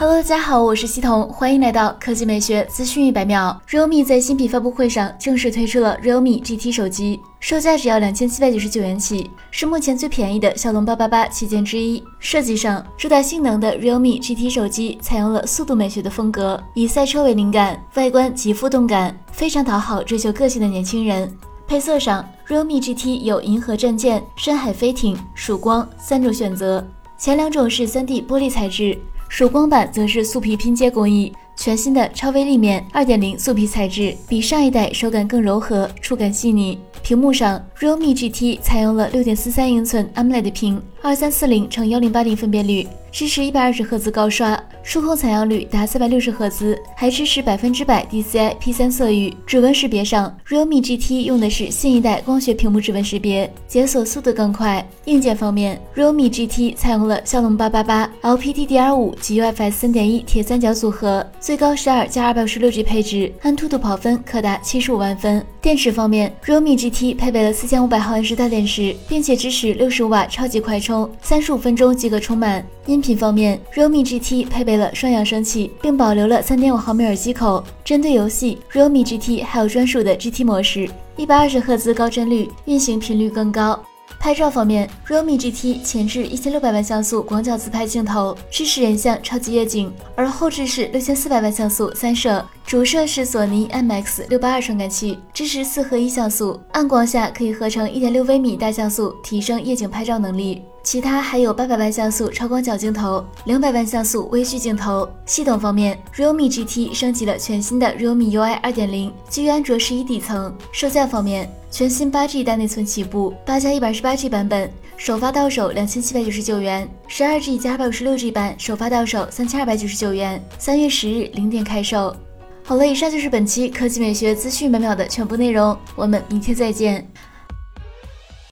Hello，大家好，我是西彤，欢迎来到科技美学资讯一百秒。realme 在新品发布会上正式推出了 realme GT 手机，售价只要两千七百九十九元起，是目前最便宜的骁龙八八八旗舰之一。设计上，主打性能的 realme GT 手机采用了速度美学的风格，以赛车为灵感，外观极富动感，非常讨好追求个性的年轻人。配色上，realme GT 有银河战舰、深海飞艇、曙光三种选择，前两种是 3D 玻璃材质。曙光版则是素皮拼接工艺，全新的超微粒面二点零素皮材质，比上一代手感更柔和，触感细腻。屏幕上，realme GT 采用了六点四三英寸 AMOLED 屏，二三四零乘幺零八零分辨率。支持一百二十赫兹高刷，触控采样率达三百六十赫兹，还支持百分之百 DCI P3 色域。指纹识别上，realme GT 用的是新一代光学屏幕指纹识别，解锁速度更快。硬件方面，realme GT 采用了骁龙八八八 LPDDR5 及 UFS 三点一铁三角组合，最高十二加二百五十六 G 配置，安兔兔跑分可达七十五万分。电池方面，realme GT 配备了四千五百毫安时大电池，并且支持六十五瓦超级快充，三十五分钟即可充满。音频方面，realme GT 配备了双扬声器，并保留了三点五毫米耳机口。针对游戏，realme GT 还有专属的 GT 模式，一百二十赫兹高帧率，运行频率更高。拍照方面，realme GT 前置一千六百万像素广角自拍镜头，支持人像超级夜景，而后置是六千四百万像素三摄，主摄是索尼 IMX 六八二传感器，支持四合一像素，暗光下可以合成一点六微米大像素，提升夜景拍照能力。其他还有八百万像素超广角镜头，两百万像素微距镜头。系统方面，realme GT 升级了全新的 realme UI 二点零，基于安卓十一底层。售价方面。全新八 G 大内存起步，八加一百十八 G 版本首发到手两千七百九十九元，十二 G 加二百五十六 G 版首发到手三千二百九十九元，三月十日零点开售。好了，以上就是本期科技美学资讯每秒的全部内容，我们明天再见。